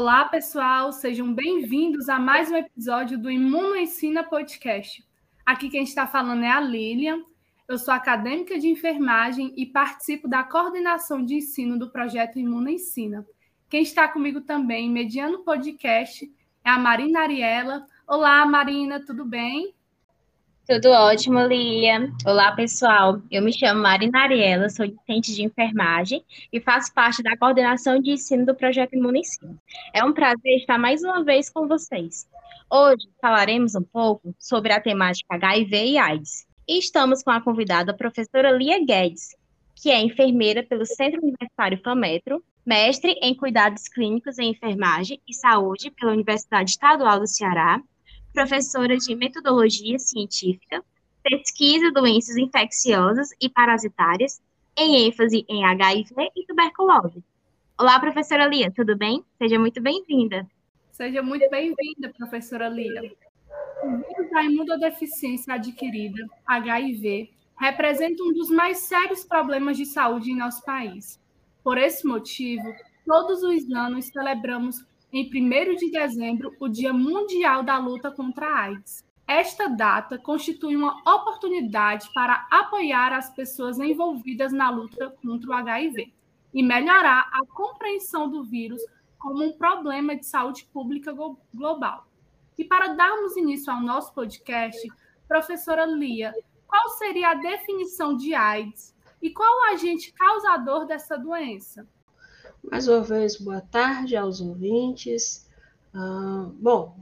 Olá, pessoal, sejam bem-vindos a mais um episódio do Imuno Ensina Podcast. Aqui quem está falando é a Lilian, eu sou acadêmica de enfermagem e participo da coordenação de ensino do projeto Imuno Ensina. Quem está comigo também, mediando o podcast, é a Marina Ariela. Olá, Marina, tudo bem? Tudo ótimo, Lia. Olá, pessoal. Eu me chamo Marina Ariela, sou docente de enfermagem e faço parte da coordenação de ensino do projeto Imunicino. É um prazer estar mais uma vez com vocês. Hoje falaremos um pouco sobre a temática HIV e AIDS. E estamos com a convidada a professora Lia Guedes, que é enfermeira pelo Centro Universitário FAMetro, mestre em cuidados clínicos em enfermagem e saúde pela Universidade Estadual do Ceará professora de metodologia científica, pesquisa doenças infecciosas e parasitárias, em ênfase em HIV e tuberculose. Olá, professora Lia, tudo bem? Seja muito bem-vinda. Seja muito bem-vinda, professora Lia. O vírus da imunodeficiência adquirida, HIV, representa um dos mais sérios problemas de saúde em nosso país. Por esse motivo, todos os anos celebramos em 1 de dezembro, o Dia Mundial da Luta contra a AIDS. Esta data constitui uma oportunidade para apoiar as pessoas envolvidas na luta contra o HIV e melhorar a compreensão do vírus como um problema de saúde pública global. E para darmos início ao nosso podcast, professora Lia, qual seria a definição de AIDS e qual o agente causador dessa doença? Mais uma vez, boa tarde aos ouvintes. Uh, bom,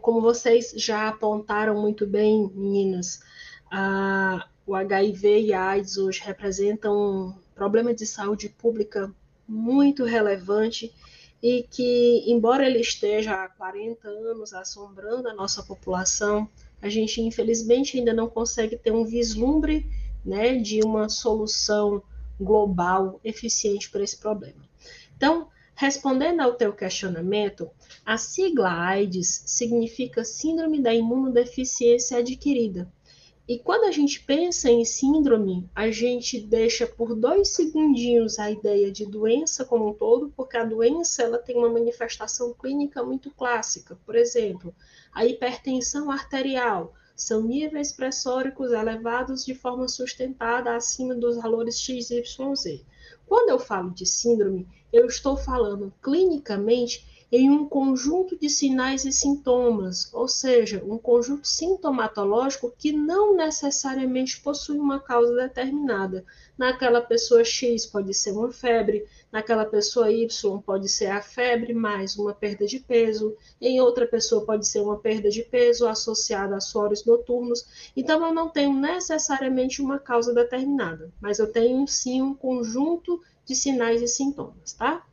como vocês já apontaram muito bem, meninas, o HIV e a AIDS hoje representam um problema de saúde pública muito relevante e que, embora ele esteja há 40 anos assombrando a nossa população, a gente infelizmente ainda não consegue ter um vislumbre né, de uma solução global eficiente para esse problema. Então, respondendo ao teu questionamento, a sigla AIDS significa Síndrome da Imunodeficiência Adquirida. E quando a gente pensa em síndrome, a gente deixa por dois segundinhos a ideia de doença como um todo, porque a doença ela tem uma manifestação clínica muito clássica. Por exemplo, a hipertensão arterial, são níveis pressóricos elevados de forma sustentada acima dos valores XYZ. Quando eu falo de síndrome, eu estou falando clinicamente em um conjunto de sinais e sintomas, ou seja, um conjunto sintomatológico que não necessariamente possui uma causa determinada. Naquela pessoa X pode ser uma febre, naquela pessoa Y pode ser a febre mais uma perda de peso, em outra pessoa pode ser uma perda de peso associada a suores noturnos. Então, eu não tenho necessariamente uma causa determinada, mas eu tenho sim um conjunto de sinais e sintomas, tá?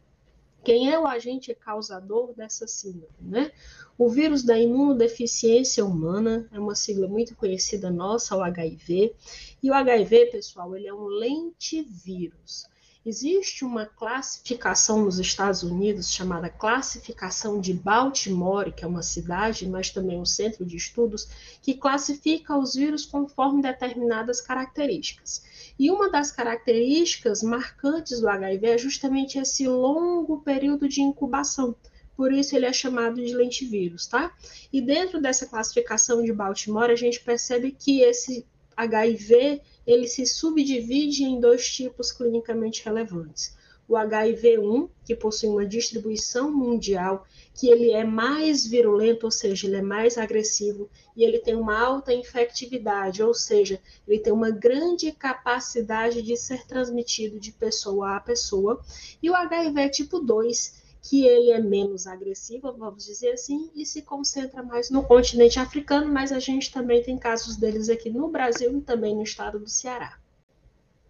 Quem é o agente causador dessa síndrome, né? O vírus da imunodeficiência humana é uma sigla muito conhecida nossa, o HIV. E o HIV, pessoal, ele é um lentivírus. Existe uma classificação nos Estados Unidos chamada Classificação de Baltimore, que é uma cidade, mas também um centro de estudos, que classifica os vírus conforme determinadas características. E uma das características marcantes do HIV é justamente esse longo período de incubação. Por isso ele é chamado de lentivírus, tá? E dentro dessa classificação de Baltimore, a gente percebe que esse HIV ele se subdivide em dois tipos clinicamente relevantes. O HIV1, que possui uma distribuição mundial que ele é mais virulento, ou seja, ele é mais agressivo e ele tem uma alta infectividade, ou seja, ele tem uma grande capacidade de ser transmitido de pessoa a pessoa. E o HIV tipo 2, que ele é menos agressivo, vamos dizer assim, e se concentra mais no continente africano, mas a gente também tem casos deles aqui no Brasil e também no estado do Ceará.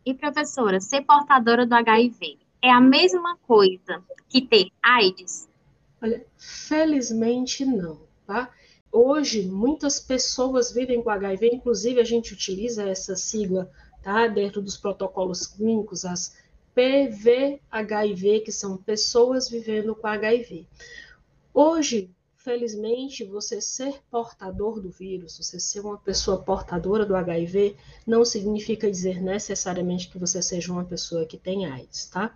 E professora, ser portadora do HIV é a mesma coisa que ter AIDS? Olha, felizmente não, tá? Hoje, muitas pessoas vivem com HIV, inclusive a gente utiliza essa sigla, tá? Dentro dos protocolos clínicos, as PVHIV, que são pessoas vivendo com HIV. Hoje, felizmente, você ser portador do vírus, você ser uma pessoa portadora do HIV, não significa dizer necessariamente que você seja uma pessoa que tem AIDS, tá?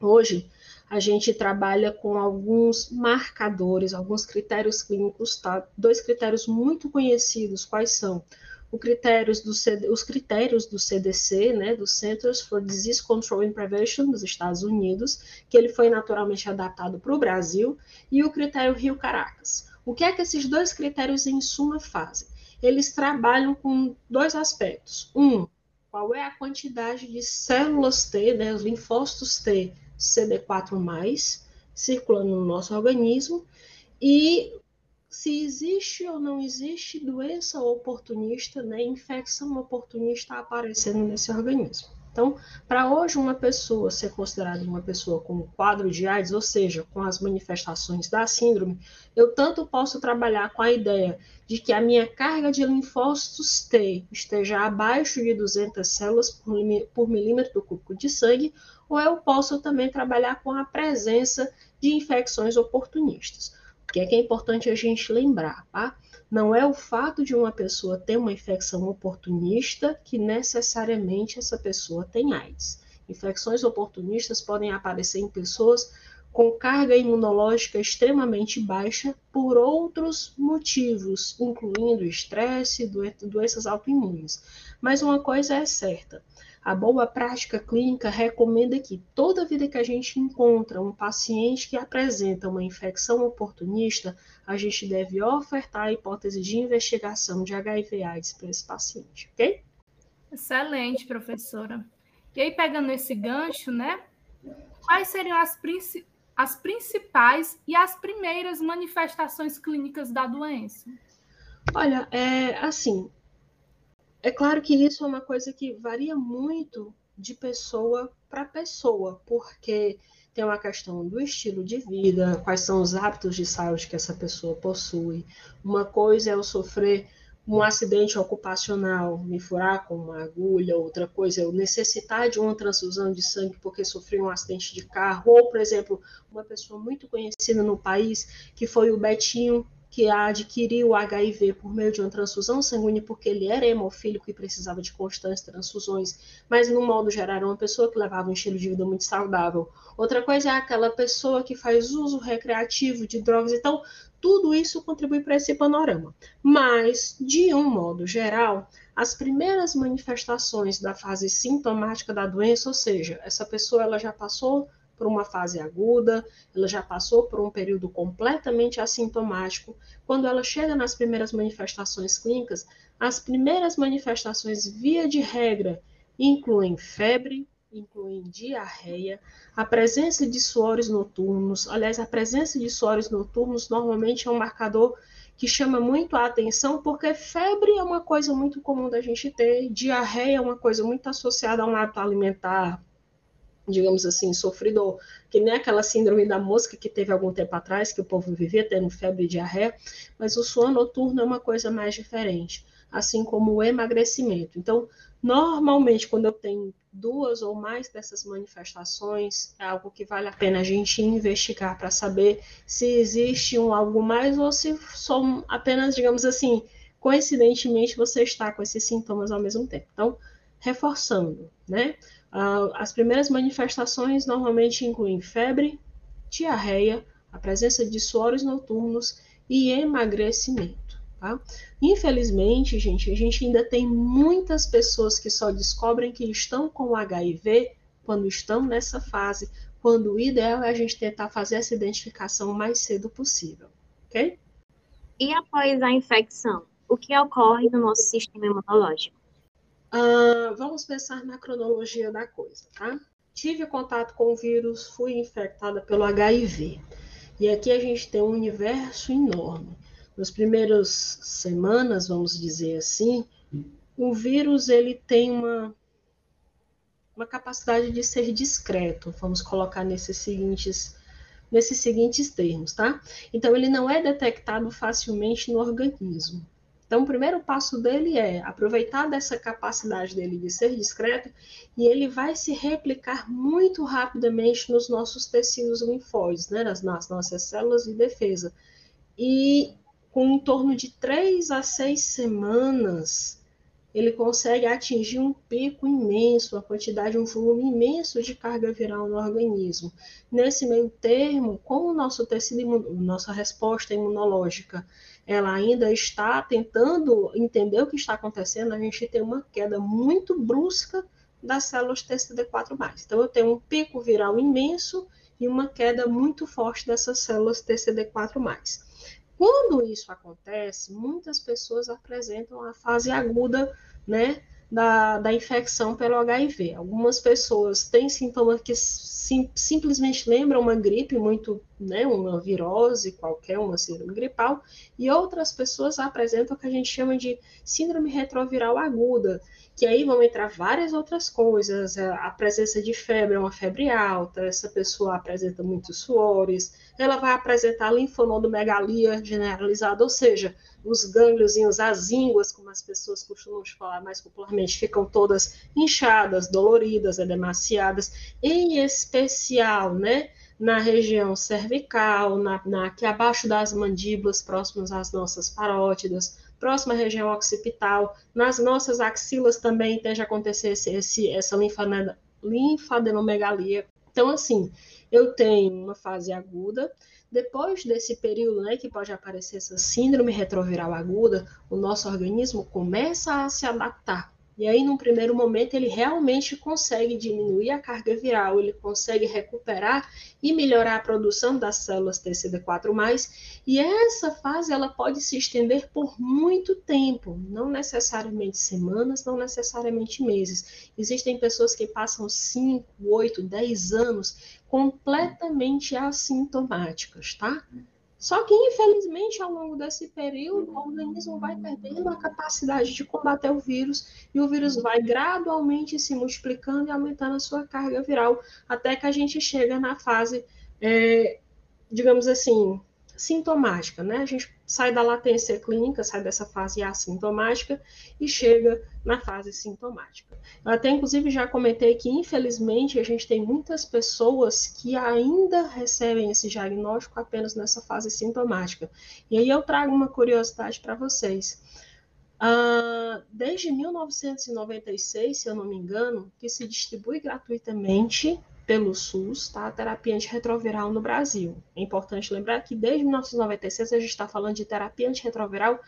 Hoje, a gente trabalha com alguns marcadores, alguns critérios clínicos, tá? Dois critérios muito conhecidos, quais são? Critérios os critérios do CDC, né, do Centers for Disease Control and Prevention dos Estados Unidos, que ele foi naturalmente adaptado para o Brasil, e o critério Rio Caracas. O que é que esses dois critérios, em suma, fazem? Eles trabalham com dois aspectos. Um, qual é a quantidade de células T, né, os linfócitos T, CD4+, circulando no nosso organismo, e se existe ou não existe doença oportunista, né, infecção oportunista aparecendo nesse organismo. Então, para hoje uma pessoa ser considerada uma pessoa com quadro de AIDS, ou seja, com as manifestações da síndrome, eu tanto posso trabalhar com a ideia de que a minha carga de linfócitos T esteja abaixo de 200 células por, por milímetro cúbico de sangue, ou eu posso também trabalhar com a presença de infecções oportunistas. Que é, que é importante a gente lembrar, tá? Não é o fato de uma pessoa ter uma infecção oportunista que necessariamente essa pessoa tem AIDS. Infecções oportunistas podem aparecer em pessoas com carga imunológica extremamente baixa por outros motivos, incluindo estresse doenças autoimunes. Mas uma coisa é certa: a boa prática clínica recomenda que toda vida que a gente encontra um paciente que apresenta uma infecção oportunista, a gente deve ofertar a hipótese de investigação de HIV/AIDS para esse paciente, ok? Excelente, professora. E aí, pegando esse gancho, né? Quais seriam as, princi as principais e as primeiras manifestações clínicas da doença? Olha, é assim, é claro que isso é uma coisa que varia muito de pessoa para pessoa, porque tem uma questão do estilo de vida, quais são os hábitos de saúde que essa pessoa possui. Uma coisa é eu sofrer um acidente ocupacional, me furar com uma agulha, outra coisa eu necessitar de uma transfusão de sangue porque sofri um acidente de carro, ou, por exemplo, uma pessoa muito conhecida no país, que foi o Betinho, que adquiriu HIV por meio de uma transfusão sanguínea porque ele era hemofílico e precisava de constantes transfusões, mas no modo geral era uma pessoa que levava um estilo de vida muito saudável. Outra coisa é aquela pessoa que faz uso recreativo de drogas. Então, tudo isso contribui para esse panorama. Mas, de um modo geral, as primeiras manifestações da fase sintomática da doença, ou seja, essa pessoa ela já passou por uma fase aguda, ela já passou por um período completamente assintomático. Quando ela chega nas primeiras manifestações clínicas, as primeiras manifestações, via de regra, incluem febre, incluem diarreia, a presença de suores noturnos. Aliás, a presença de suores noturnos normalmente é um marcador que chama muito a atenção, porque febre é uma coisa muito comum da gente ter, diarreia é uma coisa muito associada a um hábito alimentar digamos assim, sofridor, que nem aquela síndrome da mosca que teve algum tempo atrás, que o povo vivia tendo febre e diarreia, mas o sono noturno é uma coisa mais diferente, assim como o emagrecimento. Então, normalmente, quando eu tenho duas ou mais dessas manifestações, é algo que vale a pena a gente investigar para saber se existe um algo mais ou se são apenas, digamos assim, coincidentemente você está com esses sintomas ao mesmo tempo. Então, reforçando, né? Uh, as primeiras manifestações normalmente incluem febre, diarreia, a presença de suores noturnos e emagrecimento. Tá? Infelizmente, gente, a gente ainda tem muitas pessoas que só descobrem que estão com HIV quando estão nessa fase, quando o ideal é a gente tentar fazer essa identificação o mais cedo possível, ok? E após a infecção, o que ocorre no nosso sistema imunológico? Uh, vamos pensar na cronologia da coisa, tá? Tive contato com o vírus, fui infectada pelo HIV. E aqui a gente tem um universo enorme. Nas primeiras semanas, vamos dizer assim, o vírus ele tem uma, uma capacidade de ser discreto, vamos colocar nesses seguintes, nesses seguintes termos, tá? Então, ele não é detectado facilmente no organismo. Então, o primeiro passo dele é aproveitar dessa capacidade dele de ser discreto e ele vai se replicar muito rapidamente nos nossos tecidos linfóides, né, nas, nas nossas células de defesa. E com em torno de três a seis semanas, ele consegue atingir um pico imenso, uma quantidade, um volume imenso de carga viral no organismo. Nesse meio termo, como o nosso tecido, imun... nossa resposta imunológica, ela ainda está tentando entender o que está acontecendo, a gente tem uma queda muito brusca das células TCD4+. Então, eu tenho um pico viral imenso e uma queda muito forte dessas células TCD4+. Quando isso acontece, muitas pessoas apresentam a fase aguda, né, da, da infecção pelo HIV. Algumas pessoas têm sintomas que sim, simplesmente lembram uma gripe muito, né, uma virose qualquer, uma síndrome gripal, e outras pessoas apresentam o que a gente chama de síndrome retroviral aguda, que aí vão entrar várias outras coisas, a presença de febre, é uma febre alta, essa pessoa apresenta muitos suores, ela vai apresentar linfonodomegalia generalizada, ou seja, os gângliozinhos, as ínguas, como as pessoas costumam falar mais popularmente, ficam todas inchadas, doloridas, edemaciadas, em especial, né, na região cervical, na, na, aqui abaixo das mandíbulas, próximas às nossas parótidas, próxima região occipital, nas nossas axilas também tende a acontecer esse, esse, essa linfadenomegalia. Então, assim, eu tenho uma fase aguda, depois desse período, né, que pode aparecer essa síndrome retroviral aguda, o nosso organismo começa a se adaptar e aí, num primeiro momento, ele realmente consegue diminuir a carga viral, ele consegue recuperar e melhorar a produção das células TCD4+, e essa fase ela pode se estender por muito tempo, não necessariamente semanas, não necessariamente meses. Existem pessoas que passam 5, 8, 10 anos completamente assintomáticas, tá? Só que, infelizmente, ao longo desse período, o organismo vai perdendo a capacidade de combater o vírus e o vírus vai gradualmente se multiplicando e aumentando a sua carga viral, até que a gente chega na fase, é, digamos assim, sintomática, né? A gente sai da latência clínica, sai dessa fase assintomática e chega na fase sintomática. Eu até, inclusive, já comentei que, infelizmente, a gente tem muitas pessoas que ainda recebem esse diagnóstico apenas nessa fase sintomática. E aí eu trago uma curiosidade para vocês. Uh, desde 1996, se eu não me engano, que se distribui gratuitamente pelo SUS, tá? A terapia antirretroviral no Brasil. É importante lembrar que desde 1996 a gente está falando de terapia antirretroviral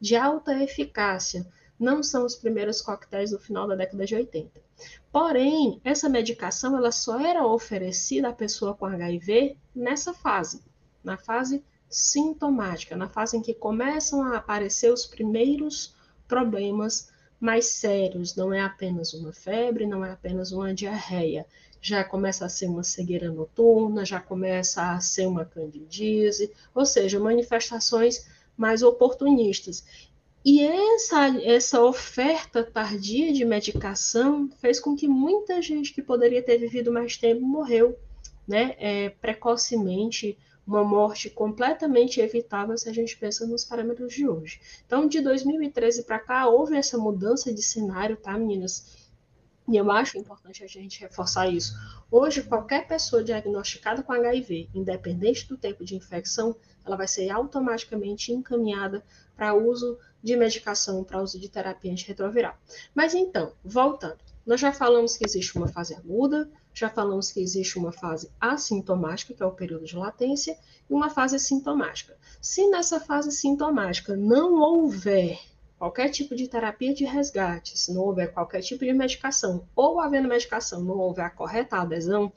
de alta eficácia. Não são os primeiros coquetéis do final da década de 80. Porém, essa medicação ela só era oferecida à pessoa com HIV nessa fase, na fase sintomática, na fase em que começam a aparecer os primeiros problemas mais sérios. Não é apenas uma febre, não é apenas uma diarreia, já começa a ser uma cegueira noturna, já começa a ser uma candidíase, ou seja, manifestações mais oportunistas. E essa, essa oferta tardia de medicação fez com que muita gente que poderia ter vivido mais tempo morreu, né, é, precocemente, uma morte completamente evitável se a gente pensa nos parâmetros de hoje. Então, de 2013 para cá, houve essa mudança de cenário, tá, meninas? E eu acho importante a gente reforçar isso. Hoje, qualquer pessoa diagnosticada com HIV, independente do tempo de infecção, ela vai ser automaticamente encaminhada para uso de medicação, para uso de terapia antirretroviral. Mas então, voltando, nós já falamos que existe uma fase aguda, já falamos que existe uma fase assintomática, que é o período de latência, e uma fase sintomática. Se nessa fase sintomática não houver qualquer tipo de terapia de resgate, se não houver qualquer tipo de medicação, ou havendo medicação, não houver a correta adesão,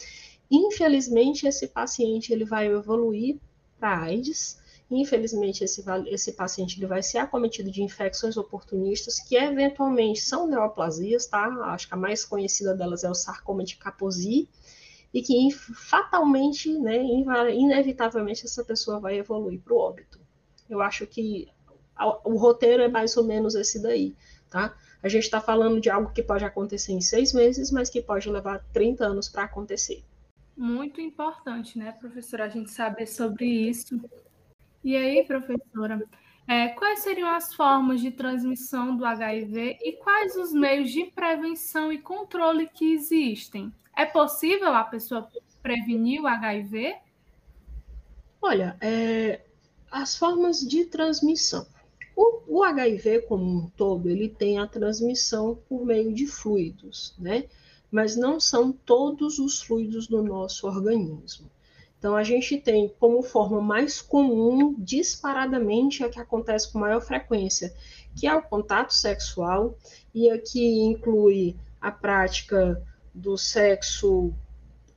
infelizmente esse paciente ele vai evoluir para AIDS, infelizmente esse, esse paciente ele vai ser acometido de infecções oportunistas, que eventualmente são neoplasias, tá? Acho que a mais conhecida delas é o sarcoma de Kaposi, e que fatalmente, né, inevitavelmente, essa pessoa vai evoluir para o óbito. Eu acho que o roteiro é mais ou menos esse daí, tá? A gente está falando de algo que pode acontecer em seis meses, mas que pode levar 30 anos para acontecer. Muito importante, né, professora, a gente saber sobre isso. E aí, professora, é, quais seriam as formas de transmissão do HIV e quais os meios de prevenção e controle que existem? É possível a pessoa prevenir o HIV? Olha, é, as formas de transmissão. O, o, HIV como um todo, ele tem a transmissão por meio de fluidos, né? Mas não são todos os fluidos do nosso organismo. Então, a gente tem como forma mais comum, disparadamente, a que acontece com maior frequência, que é o contato sexual, e aqui inclui a prática do sexo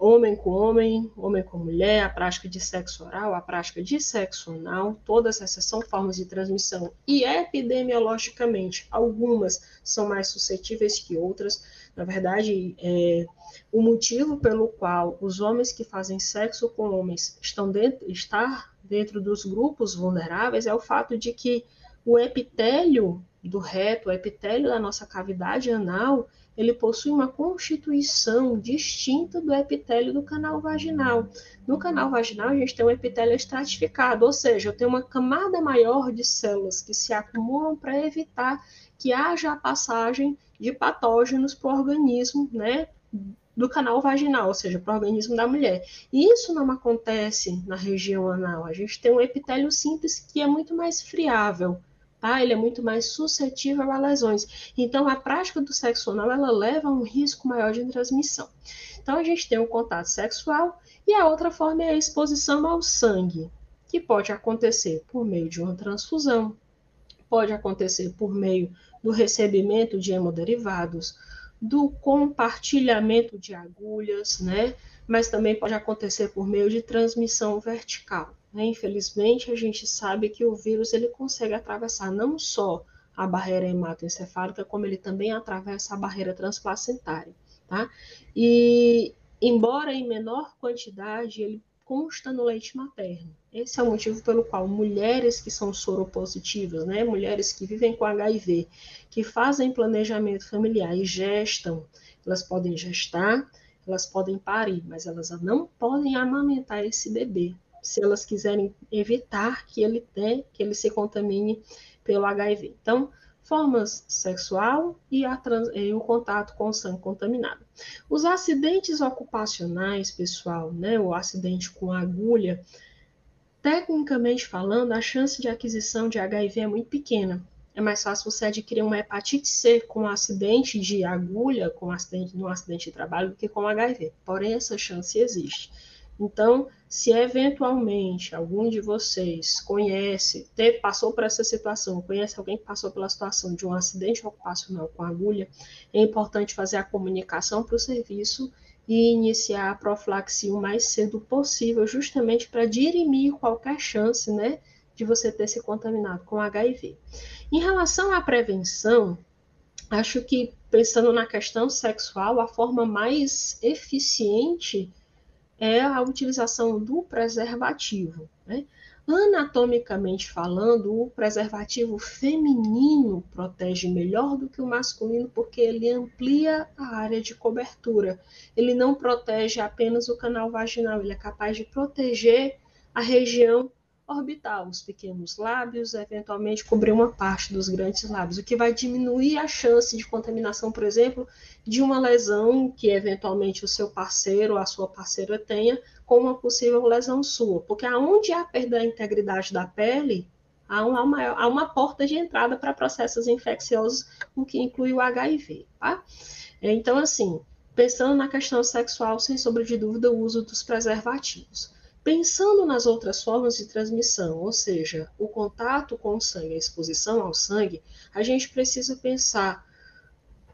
homem com homem, homem com mulher, a prática de sexo oral, a prática de sexo anal, todas essas são formas de transmissão e epidemiologicamente algumas são mais suscetíveis que outras. Na verdade, é, o motivo pelo qual os homens que fazem sexo com homens estão dentro, estar dentro dos grupos vulneráveis é o fato de que o epitélio do reto, o epitélio da nossa cavidade anal, ele possui uma constituição distinta do epitélio do canal vaginal. No canal vaginal, a gente tem um epitélio estratificado, ou seja, eu tenho uma camada maior de células que se acumulam para evitar que haja a passagem de patógenos para o organismo, né? Do canal vaginal, ou seja, para o organismo da mulher. E isso não acontece na região anal. A gente tem um epitélio simples que é muito mais friável tá? Ele é muito mais suscetível a lesões. Então, a prática do sexo anal, ela leva a um risco maior de transmissão. Então, a gente tem o contato sexual e a outra forma é a exposição ao sangue, que pode acontecer por meio de uma transfusão, pode acontecer por meio do recebimento de hemoderivados, do compartilhamento de agulhas, né? Mas também pode acontecer por meio de transmissão vertical. Né? Infelizmente, a gente sabe que o vírus ele consegue atravessar não só a barreira hematoencefálica, como ele também atravessa a barreira transplacentária. Tá? E, embora em menor quantidade, ele consta no leite materno. Esse é o motivo pelo qual mulheres que são soropositivas, né, mulheres que vivem com HIV, que fazem planejamento familiar e gestam, elas podem gestar, elas podem parir, mas elas não podem amamentar esse bebê, se elas quiserem evitar que ele tenha, que ele se contamine pelo HIV. Então, formas sexual e, trans, e, o contato com o sangue contaminado. Os acidentes ocupacionais, pessoal, né, o acidente com agulha, tecnicamente falando, a chance de aquisição de HIV é muito pequena. É mais fácil você adquirir uma hepatite C com um acidente de agulha, com um acidente, num acidente de trabalho, do que com HIV. Porém, essa chance existe. Então, se eventualmente algum de vocês conhece, passou por essa situação, conhece alguém que passou pela situação de um acidente ocupacional com agulha, é importante fazer a comunicação para o serviço e iniciar a profilaxia o mais cedo possível, justamente para dirimir qualquer chance, né, de você ter se contaminado com HIV. Em relação à prevenção, acho que pensando na questão sexual, a forma mais eficiente é a utilização do preservativo. Né? Anatomicamente falando, o preservativo feminino protege melhor do que o masculino porque ele amplia a área de cobertura. Ele não protege apenas o canal vaginal, ele é capaz de proteger a região orbital, os pequenos lábios, eventualmente cobrir uma parte dos grandes lábios, o que vai diminuir a chance de contaminação, por exemplo, de uma lesão que eventualmente o seu parceiro ou a sua parceira tenha, com uma possível lesão sua. Porque aonde há perda da integridade da pele, há uma, há uma porta de entrada para processos infecciosos, o que inclui o HIV. Tá? Então, assim, pensando na questão sexual, sem sombra de dúvida, o uso dos preservativos. Pensando nas outras formas de transmissão, ou seja, o contato com o sangue, a exposição ao sangue, a gente precisa pensar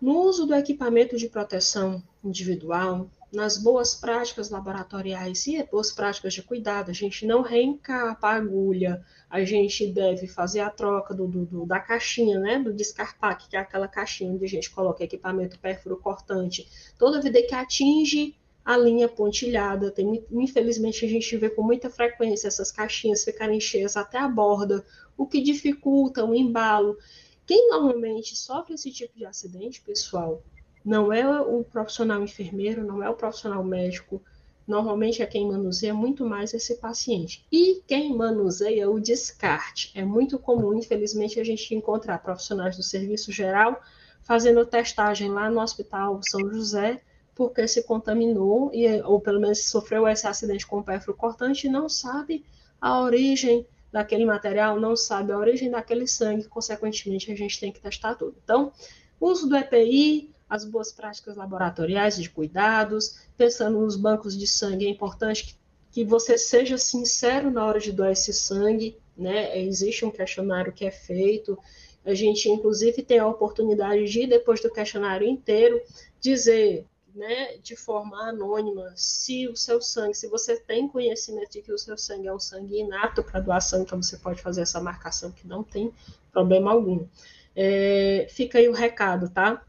no uso do equipamento de proteção individual, nas boas práticas laboratoriais e boas práticas de cuidado, a gente não reencapa a agulha, a gente deve fazer a troca do, do, da caixinha, né, do descarpac, que é aquela caixinha onde a gente coloca equipamento pérfuro cortante, toda vida que atinge a linha pontilhada. Tem, infelizmente, a gente vê com muita frequência essas caixinhas ficarem cheias até a borda, o que dificulta o embalo. Quem normalmente sofre esse tipo de acidente, pessoal, não é o profissional enfermeiro, não é o profissional médico, normalmente é quem manuseia muito mais esse paciente. E quem manuseia o descarte. É muito comum, infelizmente, a gente encontrar profissionais do serviço geral fazendo testagem lá no Hospital São José porque se contaminou, e, ou pelo menos sofreu esse acidente com pérfuro cortante e não sabe a origem daquele material, não sabe a origem daquele sangue, consequentemente a gente tem que testar tudo. Então, uso do EPI, as boas práticas laboratoriais de cuidados, pensando nos bancos de sangue, é importante que, que você seja sincero na hora de doar esse sangue, né? Existe um questionário que é feito, a gente inclusive tem a oportunidade de, depois do questionário inteiro, dizer né, de forma anônima, se o seu sangue, se você tem conhecimento de que o seu sangue é um sangue inato para doação, então você pode fazer essa marcação que não tem problema algum. É, fica aí o recado, tá?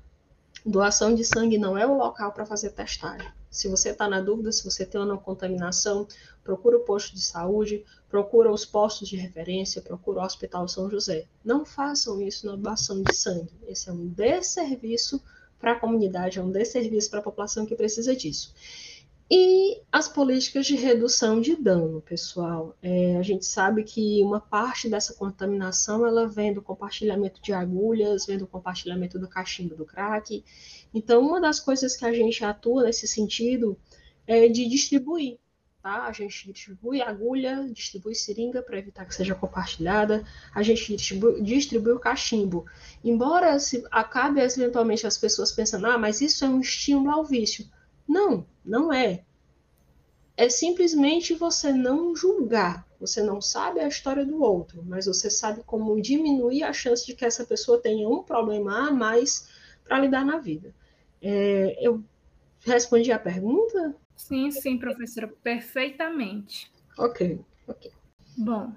Doação de sangue não é o local para fazer testagem. Se você está na dúvida, se você tem ou não contaminação, procura o posto de saúde, procura os postos de referência, procura o Hospital São José. Não façam isso na doação de sangue. Esse é um desserviço para a comunidade, é um desserviço para a população que precisa disso. E as políticas de redução de dano, pessoal. É, a gente sabe que uma parte dessa contaminação ela vem do compartilhamento de agulhas, vem do compartilhamento do cachimbo do crack. Então, uma das coisas que a gente atua nesse sentido é de distribuir tá? A gente distribui agulha, distribui seringa para evitar que seja compartilhada, a gente distribui, distribui o cachimbo. Embora se acabe eventualmente as pessoas pensando, ah, mas isso é um estímulo ao vício. Não, não é. É simplesmente você não julgar. Você não sabe a história do outro, mas você sabe como diminuir a chance de que essa pessoa tenha um problema a mais para lidar na vida. É, eu respondi a pergunta? Sim, sim, professora, perfeitamente. Ok, ok. Bom,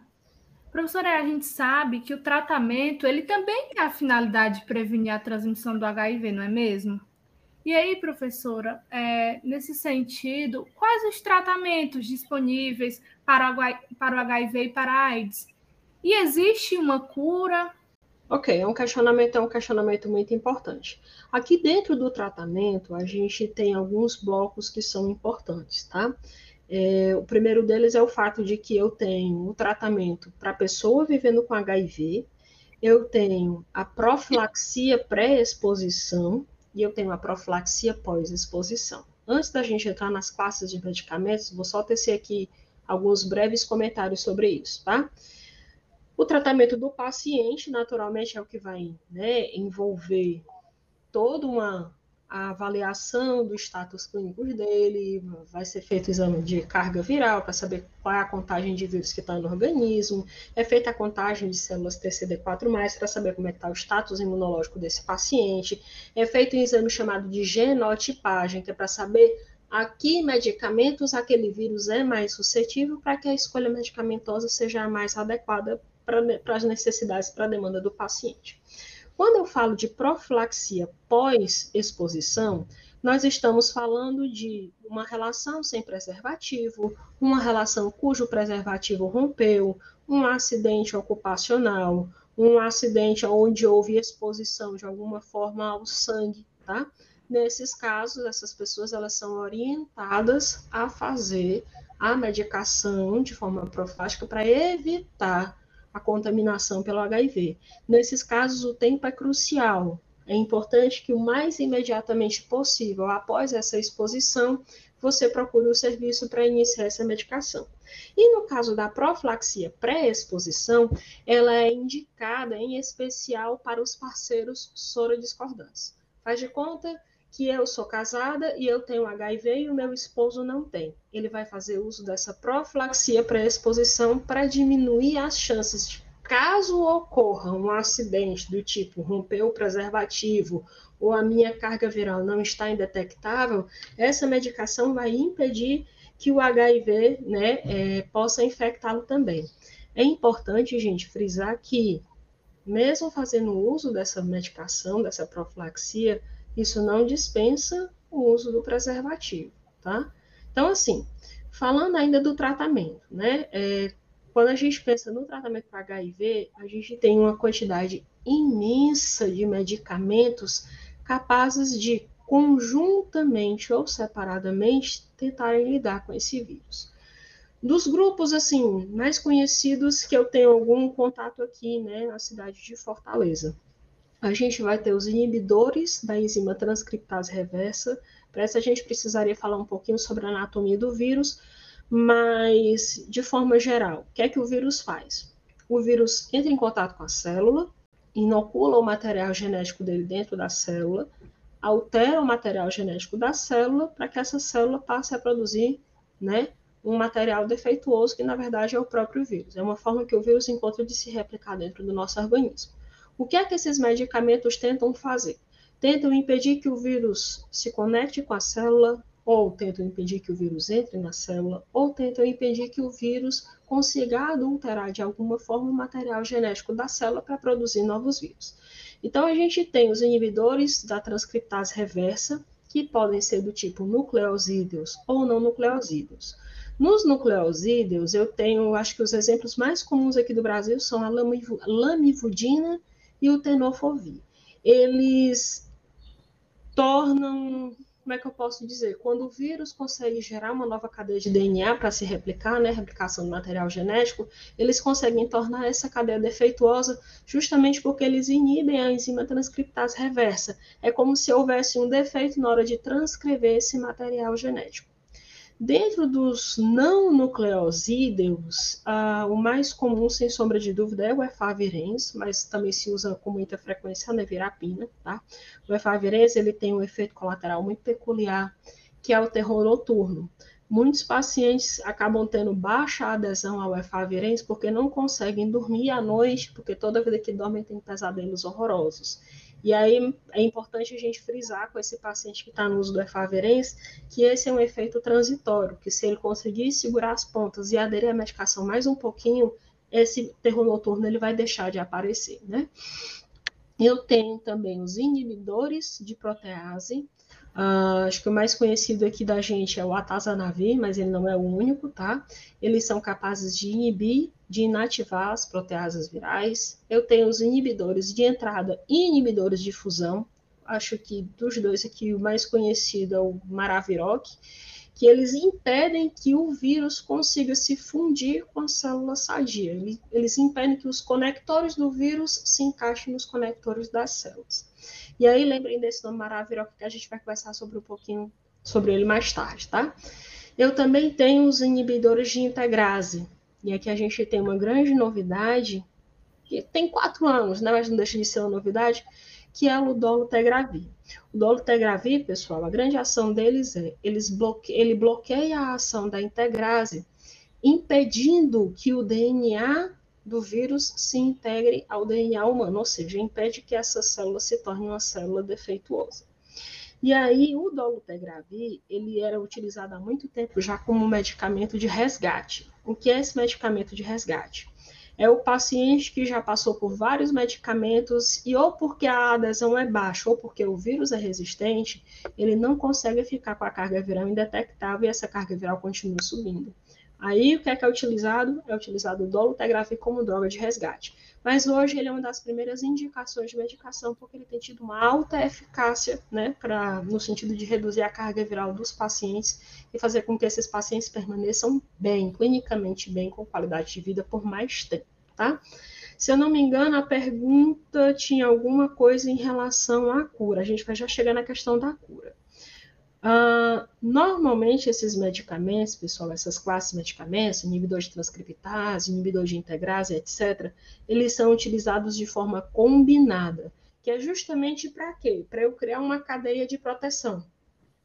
professora, a gente sabe que o tratamento ele também tem a finalidade de prevenir a transmissão do HIV, não é mesmo? E aí, professora, é, nesse sentido, quais os tratamentos disponíveis para o, para o HIV e para a AIDS? E existe uma cura? Ok, é um questionamento, é um questionamento muito importante. Aqui dentro do tratamento, a gente tem alguns blocos que são importantes, tá? É, o primeiro deles é o fato de que eu tenho o tratamento para a pessoa vivendo com HIV, eu tenho a profilaxia pré-exposição e eu tenho a profilaxia pós-exposição. Antes da gente entrar nas classes de medicamentos, vou só tecer aqui alguns breves comentários sobre isso, tá? O tratamento do paciente, naturalmente, é o que vai né, envolver toda uma avaliação do status clínico dele, vai ser feito o exame de carga viral para saber qual é a contagem de vírus que está no organismo, é feita a contagem de células TCD4+, para saber como é está o status imunológico desse paciente, é feito um exame chamado de genotipagem, que é para saber a que medicamentos aquele vírus é mais suscetível para que a escolha medicamentosa seja a mais adequada para as necessidades, para a demanda do paciente. Quando eu falo de profilaxia pós-exposição, nós estamos falando de uma relação sem preservativo, uma relação cujo preservativo rompeu, um acidente ocupacional, um acidente onde houve exposição de alguma forma ao sangue, tá? Nesses casos, essas pessoas elas são orientadas a fazer a medicação de forma profática para evitar a contaminação pelo HIV. Nesses casos, o tempo é crucial. É importante que o mais imediatamente possível, após essa exposição, você procure o serviço para iniciar essa medicação. E no caso da profilaxia pré-exposição, ela é indicada em especial para os parceiros sorodiscordantes. Faz de conta que eu sou casada e eu tenho HIV e o meu esposo não tem. Ele vai fazer uso dessa profilaxia pré-exposição para diminuir as chances de, caso ocorra um acidente do tipo romper o preservativo ou a minha carga viral não está indetectável, essa medicação vai impedir que o HIV né, é, possa infectá-lo também. É importante, gente, frisar que, mesmo fazendo uso dessa medicação, dessa profilaxia, isso não dispensa o uso do preservativo, tá? Então, assim, falando ainda do tratamento, né? É, quando a gente pensa no tratamento para HIV, a gente tem uma quantidade imensa de medicamentos capazes de conjuntamente ou separadamente tentarem lidar com esse vírus. Dos grupos assim mais conhecidos que eu tenho algum contato aqui, né, na cidade de Fortaleza, a gente vai ter os inibidores da enzima transcriptase reversa. Para essa a gente precisaria falar um pouquinho sobre a anatomia do vírus, mas de forma geral, o que é que o vírus faz? o vírus entra em contato com a célula, inocula o material genético dele dentro da célula, altera o material genético da célula para que essa célula passe a produzir né, um material defeituoso que, na verdade, é o próprio vírus. É uma forma que o vírus encontra de se replicar dentro do nosso organismo. O que é que esses medicamentos tentam fazer? Tentam impedir que o vírus se conecte com a célula, ou tentam impedir que o vírus entre na célula, ou tentam impedir que o vírus consiga adulterar de alguma forma o material genético da célula para produzir novos vírus. Então, a gente tem os inibidores da transcriptase reversa, que podem ser do tipo nucleosídeos ou não nucleosídeos. Nos nucleosídeos, eu tenho, acho que os exemplos mais comuns aqui do Brasil são a lamivudina e o tenofovir. Eles tornam como é que eu posso dizer? Quando o vírus consegue gerar uma nova cadeia de DNA para se replicar, né, replicação do material genético, eles conseguem tornar essa cadeia defeituosa justamente porque eles inibem a enzima transcriptase reversa. É como se houvesse um defeito na hora de transcrever esse material genético. Dentro dos não nucleosídeos, ah, o mais comum, sem sombra de dúvida, é o efavirenz, mas também se usa com muita frequência a nevirapina, tá? O efavirenz, ele tem um efeito colateral muito peculiar, que é o terror noturno. Muitos pacientes acabam tendo baixa adesão ao efavirenz porque não conseguem dormir à noite, porque toda vida que dormem tem pesadelos horrorosos. E aí é importante a gente frisar com esse paciente que está no uso do efavirenz que esse é um efeito transitório, que se ele conseguir segurar as pontas e aderir à medicação mais um pouquinho, esse terror noturno ele vai deixar de aparecer, né? Eu tenho também os inibidores de protease, Uh, acho que o mais conhecido aqui da gente é o atazanavir, mas ele não é o único, tá? Eles são capazes de inibir, de inativar as proteasas virais. Eu tenho os inibidores de entrada e inibidores de fusão. Acho que dos dois aqui o mais conhecido é o Maraviroc, que eles impedem que o vírus consiga se fundir com a célula sadia. Eles impedem que os conectores do vírus se encaixem nos conectores das células. E aí lembrem desse nome maravilhoso que a gente vai conversar sobre um pouquinho sobre ele mais tarde, tá? Eu também tenho os inibidores de integrase. E aqui a gente tem uma grande novidade, que tem quatro anos, né? Mas não deixa de ser uma novidade, que é o dolutegravir. O dolutegravir, pessoal, a grande ação deles é, eles bloque... ele bloqueia a ação da integrase, impedindo que o DNA do vírus se integre ao DNA humano, ou seja, impede que essa célula se torne uma célula defeituosa. E aí, o dolutegravir, ele era utilizado há muito tempo já como medicamento de resgate. O que é esse medicamento de resgate? É o paciente que já passou por vários medicamentos e ou porque a adesão é baixa ou porque o vírus é resistente, ele não consegue ficar com a carga viral indetectável e essa carga viral continua subindo. Aí o que é que é utilizado? É utilizado o dolutegravir como droga de resgate. Mas hoje ele é uma das primeiras indicações de medicação porque ele tem tido uma alta eficácia, né, pra, no sentido de reduzir a carga viral dos pacientes e fazer com que esses pacientes permaneçam bem, clinicamente bem, com qualidade de vida por mais tempo, tá? Se eu não me engano, a pergunta tinha alguma coisa em relação à cura. A gente vai já chegar na questão da cura. Uh, normalmente, esses medicamentos, pessoal, essas classes de medicamentos, inibidor de transcriptase, inibidor de integrase, etc., eles são utilizados de forma combinada, que é justamente para quê? Para eu criar uma cadeia de proteção.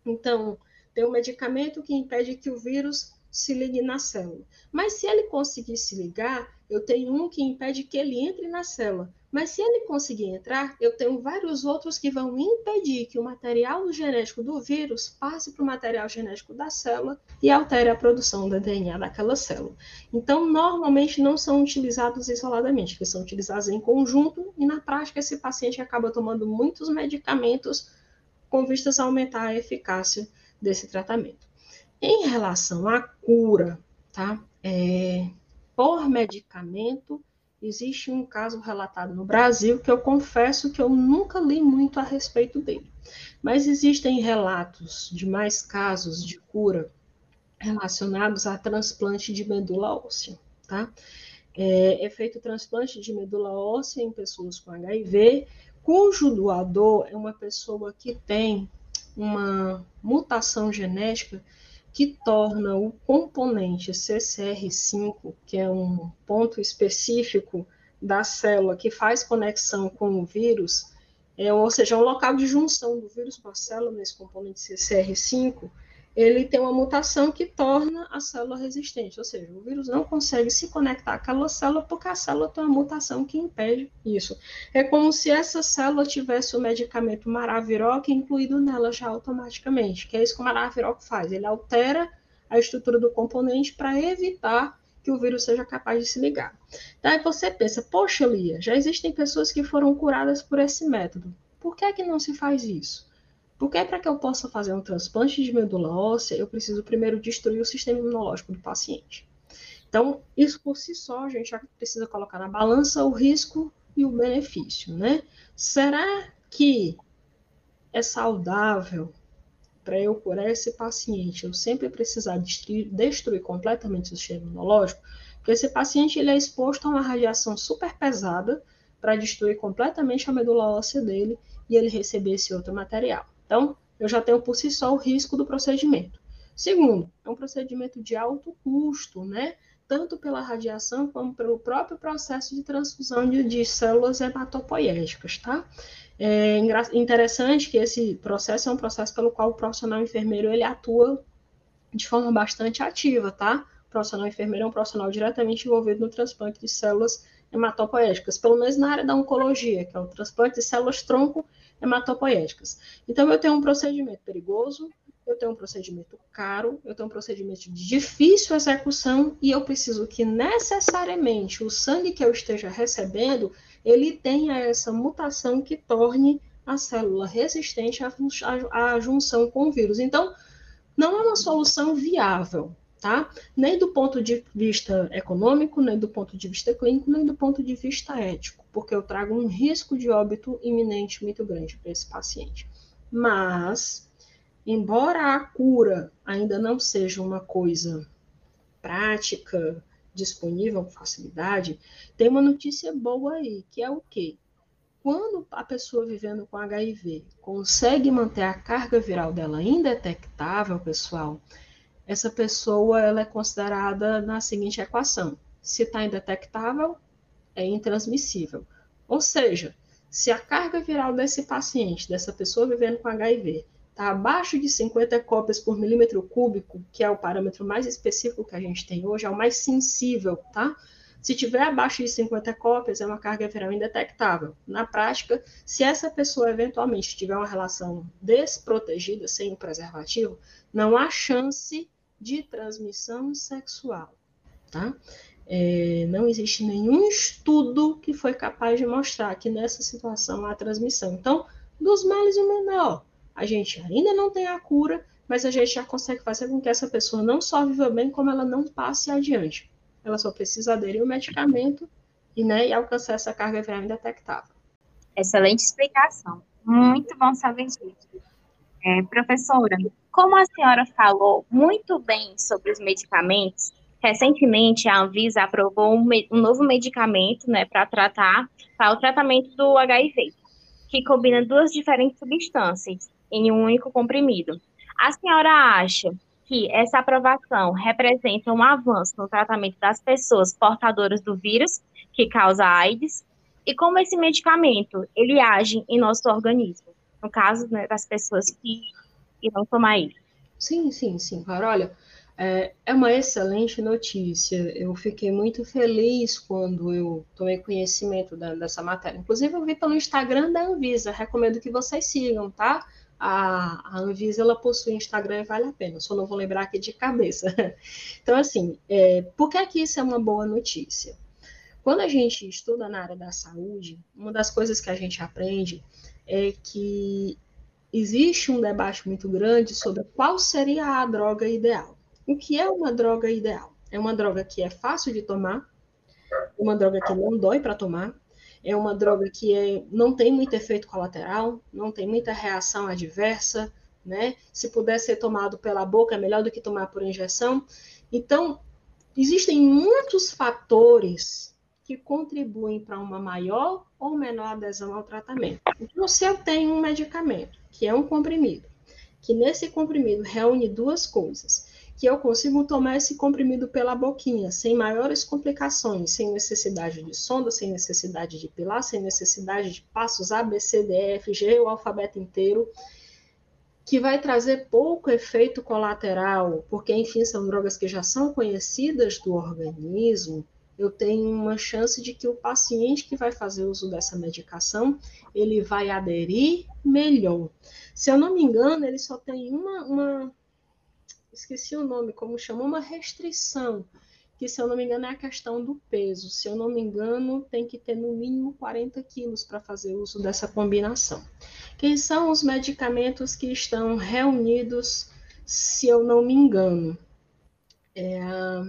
Então, tem um medicamento que impede que o vírus se ligue na célula. Mas se ele conseguir se ligar, eu tenho um que impede que ele entre na célula. Mas se ele conseguir entrar, eu tenho vários outros que vão impedir que o material genético do vírus passe para o material genético da célula e altere a produção do DNA daquela célula. Então, normalmente não são utilizados isoladamente, eles são utilizados em conjunto e na prática esse paciente acaba tomando muitos medicamentos com vistas a aumentar a eficácia desse tratamento. Em relação à cura, tá? É, por medicamento, existe um caso relatado no Brasil que eu confesso que eu nunca li muito a respeito dele. Mas existem relatos de mais casos de cura relacionados a transplante de medula óssea, tá? É, é feito transplante de medula óssea em pessoas com HIV, cujo doador é uma pessoa que tem uma mutação genética que torna o componente CCR5, que é um ponto específico da célula que faz conexão com o vírus, é, ou seja, é um local de junção do vírus com a célula nesse componente CCR5, ele tem uma mutação que torna a célula resistente, ou seja, o vírus não consegue se conectar àquela célula porque a célula tem uma mutação que impede isso. É como se essa célula tivesse o medicamento Maraviroc incluído nela já automaticamente, que é isso que o Maraviroc faz, ele altera a estrutura do componente para evitar que o vírus seja capaz de se ligar. Daí você pensa, poxa, Lia, já existem pessoas que foram curadas por esse método. Por que é que não se faz isso? Porque para que eu possa fazer um transplante de medula óssea, eu preciso primeiro destruir o sistema imunológico do paciente. Então, isso por si só, a gente já precisa colocar na balança o risco e o benefício, né? Será que é saudável para eu curar esse paciente eu sempre precisar destruir, destruir completamente o sistema imunológico? Porque esse paciente ele é exposto a uma radiação super pesada para destruir completamente a medula óssea dele e ele receber esse outro material. Então, eu já tenho por si só o risco do procedimento. Segundo, é um procedimento de alto custo, né? Tanto pela radiação como pelo próprio processo de transfusão de, de células hematopoéticas, tá? É interessante que esse processo é um processo pelo qual o profissional enfermeiro ele atua de forma bastante ativa, tá? O profissional enfermeiro é um profissional diretamente envolvido no transplante de células hematopoéticas, pelo menos na área da oncologia, que é o transplante de células tronco hematopoéticas. Então, eu tenho um procedimento perigoso, eu tenho um procedimento caro, eu tenho um procedimento de difícil execução e eu preciso que necessariamente o sangue que eu esteja recebendo, ele tenha essa mutação que torne a célula resistente à, à, à junção com o vírus. Então, não é uma solução viável, tá? Nem do ponto de vista econômico, nem do ponto de vista clínico, nem do ponto de vista ético, porque eu trago um risco de óbito iminente muito grande para esse paciente. Mas, embora a cura ainda não seja uma coisa prática, disponível com facilidade, tem uma notícia boa aí, que é o quê? Quando a pessoa vivendo com HIV consegue manter a carga viral dela indetectável, pessoal, essa pessoa ela é considerada na seguinte equação: se está indetectável, é intransmissível. Ou seja, se a carga viral desse paciente, dessa pessoa vivendo com HIV, está abaixo de 50 cópias por milímetro cúbico, que é o parâmetro mais específico que a gente tem hoje, é o mais sensível, tá? Se tiver abaixo de 50 cópias, é uma carga viral indetectável. Na prática, se essa pessoa eventualmente tiver uma relação desprotegida, sem o preservativo, não há chance de transmissão sexual, tá? É, não existe nenhum estudo que foi capaz de mostrar que nessa situação há transmissão. Então, dos males o menor. A gente ainda não tem a cura, mas a gente já consegue fazer com que essa pessoa não só viva bem, como ela não passe adiante. Ela só precisa aderir ao medicamento e, né, e alcançar essa carga viral indetectável. Excelente explicação. Muito bom saber disso. É, professora, como a senhora falou muito bem sobre os medicamentos, recentemente a Anvisa aprovou um, um novo medicamento né, para tratar para o tratamento do HIV, que combina duas diferentes substâncias em um único comprimido. A senhora acha que essa aprovação representa um avanço no tratamento das pessoas portadoras do vírus que causa AIDS e como esse medicamento ele age em nosso organismo, no caso né, das pessoas que não tomar ele. Sim, sim, sim, claro. Olha, é, é uma excelente notícia. Eu fiquei muito feliz quando eu tomei conhecimento da, dessa matéria. Inclusive, eu vi pelo Instagram da Anvisa. Recomendo que vocês sigam, tá? A, a Anvisa ela possui Instagram e vale a pena. Só não vou lembrar aqui de cabeça. Então, assim, é, por que, é que isso é uma boa notícia? Quando a gente estuda na área da saúde, uma das coisas que a gente aprende é que existe um debate muito grande sobre qual seria a droga ideal. O que é uma droga ideal? É uma droga que é fácil de tomar, uma droga que não dói para tomar, é uma droga que é, não tem muito efeito colateral, não tem muita reação adversa, né? Se puder ser tomado pela boca, é melhor do que tomar por injeção. Então, existem muitos fatores que contribuem para uma maior ou menor adesão ao tratamento. Então, se eu tenho um medicamento que é um comprimido, que nesse comprimido reúne duas coisas, que eu consigo tomar esse comprimido pela boquinha, sem maiores complicações, sem necessidade de sonda, sem necessidade de pilar, sem necessidade de passos A, B, C, D, F, G, o alfabeto inteiro, que vai trazer pouco efeito colateral, porque, enfim, são drogas que já são conhecidas do organismo, eu tenho uma chance de que o paciente que vai fazer uso dessa medicação, ele vai aderir melhor. Se eu não me engano, ele só tem uma, uma esqueci o nome, como chama, uma restrição, que se eu não me engano é a questão do peso. Se eu não me engano, tem que ter no mínimo 40 quilos para fazer uso dessa combinação. Quem são os medicamentos que estão reunidos, se eu não me engano? É a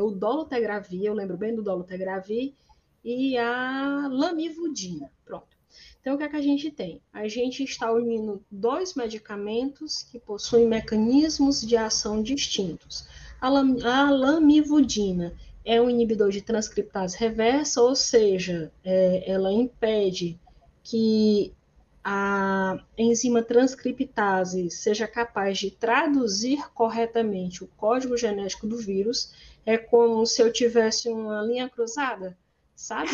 o dolutegravir, eu lembro bem do dolutegravir, e a lamivudina. Pronto. Então, o que é que a gente tem? A gente está unindo dois medicamentos que possuem mecanismos de ação distintos. A, lam a lamivudina é um inibidor de transcriptase reversa, ou seja, é, ela impede que a enzima transcriptase seja capaz de traduzir corretamente o código genético do vírus é como se eu tivesse uma linha cruzada, sabe?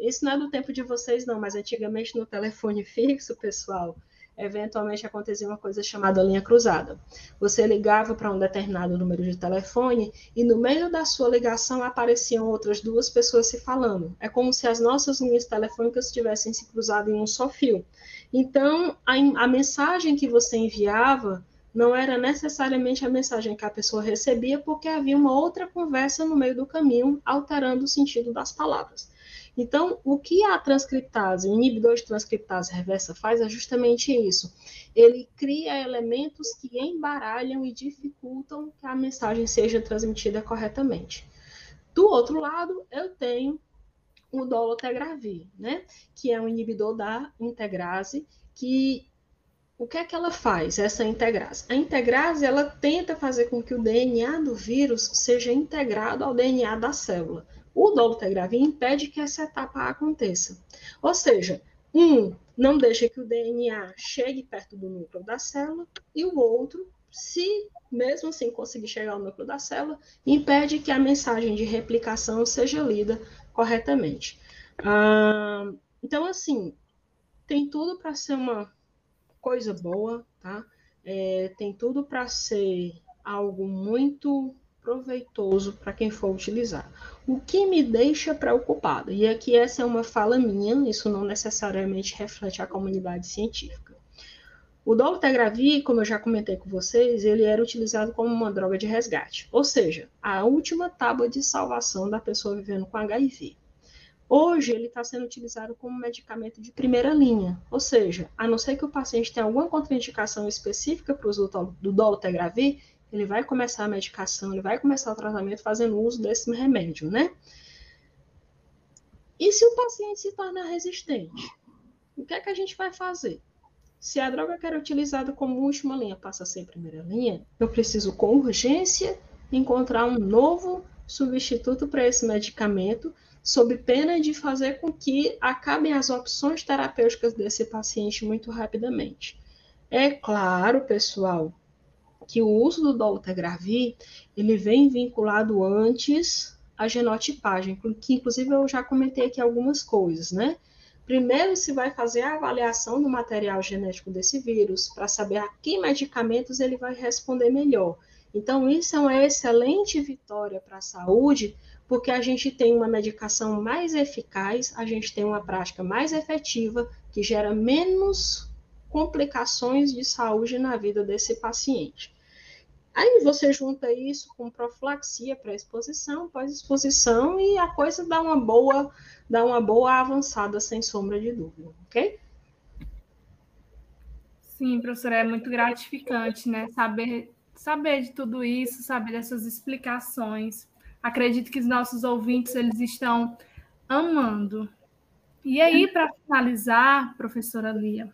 Isso não é do tempo de vocês, não, mas antigamente no telefone fixo, pessoal, eventualmente acontecia uma coisa chamada linha cruzada. Você ligava para um determinado número de telefone e no meio da sua ligação apareciam outras duas pessoas se falando. É como se as nossas linhas telefônicas tivessem se cruzado em um só fio. Então, a, a mensagem que você enviava não era necessariamente a mensagem que a pessoa recebia, porque havia uma outra conversa no meio do caminho, alterando o sentido das palavras. Então, o que a transcriptase, o inibidor de transcriptase reversa faz é justamente isso. Ele cria elementos que embaralham e dificultam que a mensagem seja transmitida corretamente. Do outro lado, eu tenho o dolutegravir, né? Que é um inibidor da integrase, que o que é que ela faz, essa integrase? A integrase, ela tenta fazer com que o DNA do vírus seja integrado ao DNA da célula. O dolutegravir impede que essa etapa aconteça. Ou seja, um não deixa que o DNA chegue perto do núcleo da célula e o outro, se mesmo assim conseguir chegar ao núcleo da célula, impede que a mensagem de replicação seja lida corretamente. Ah, então, assim, tem tudo para ser uma coisa boa, tá? É, tem tudo para ser algo muito proveitoso para quem for utilizar. O que me deixa preocupada, e aqui essa é uma fala minha, isso não necessariamente reflete a comunidade científica. O dolutegravir, como eu já comentei com vocês, ele era utilizado como uma droga de resgate, ou seja, a última tábua de salvação da pessoa vivendo com HIV. Hoje, ele está sendo utilizado como medicamento de primeira linha, ou seja, a não ser que o paciente tenha alguma contraindicação específica para o uso do dolutegravir, ele vai começar a medicação, ele vai começar o tratamento fazendo uso desse remédio, né? E se o paciente se tornar resistente? O que é que a gente vai fazer? Se a droga que era utilizada como última linha passa a ser primeira linha, eu preciso com urgência encontrar um novo substituto para esse medicamento sob pena de fazer com que acabem as opções terapêuticas desse paciente muito rapidamente. É claro, pessoal, que o uso do dolutegravir, ele vem vinculado antes à genotipagem, que inclusive eu já comentei aqui algumas coisas, né? Primeiro se vai fazer a avaliação do material genético desse vírus, para saber a que medicamentos ele vai responder melhor. Então, isso é uma excelente vitória para a saúde, porque a gente tem uma medicação mais eficaz, a gente tem uma prática mais efetiva, que gera menos complicações de saúde na vida desse paciente. Aí você junta isso com profilaxia pré-exposição, pós-exposição e a coisa dá uma boa, dá uma boa avançada sem sombra de dúvida, ok? Sim, professora, é muito gratificante, né? Saber, saber de tudo isso, saber dessas explicações. Acredito que os nossos ouvintes eles estão amando. E aí, para finalizar, professora Lia,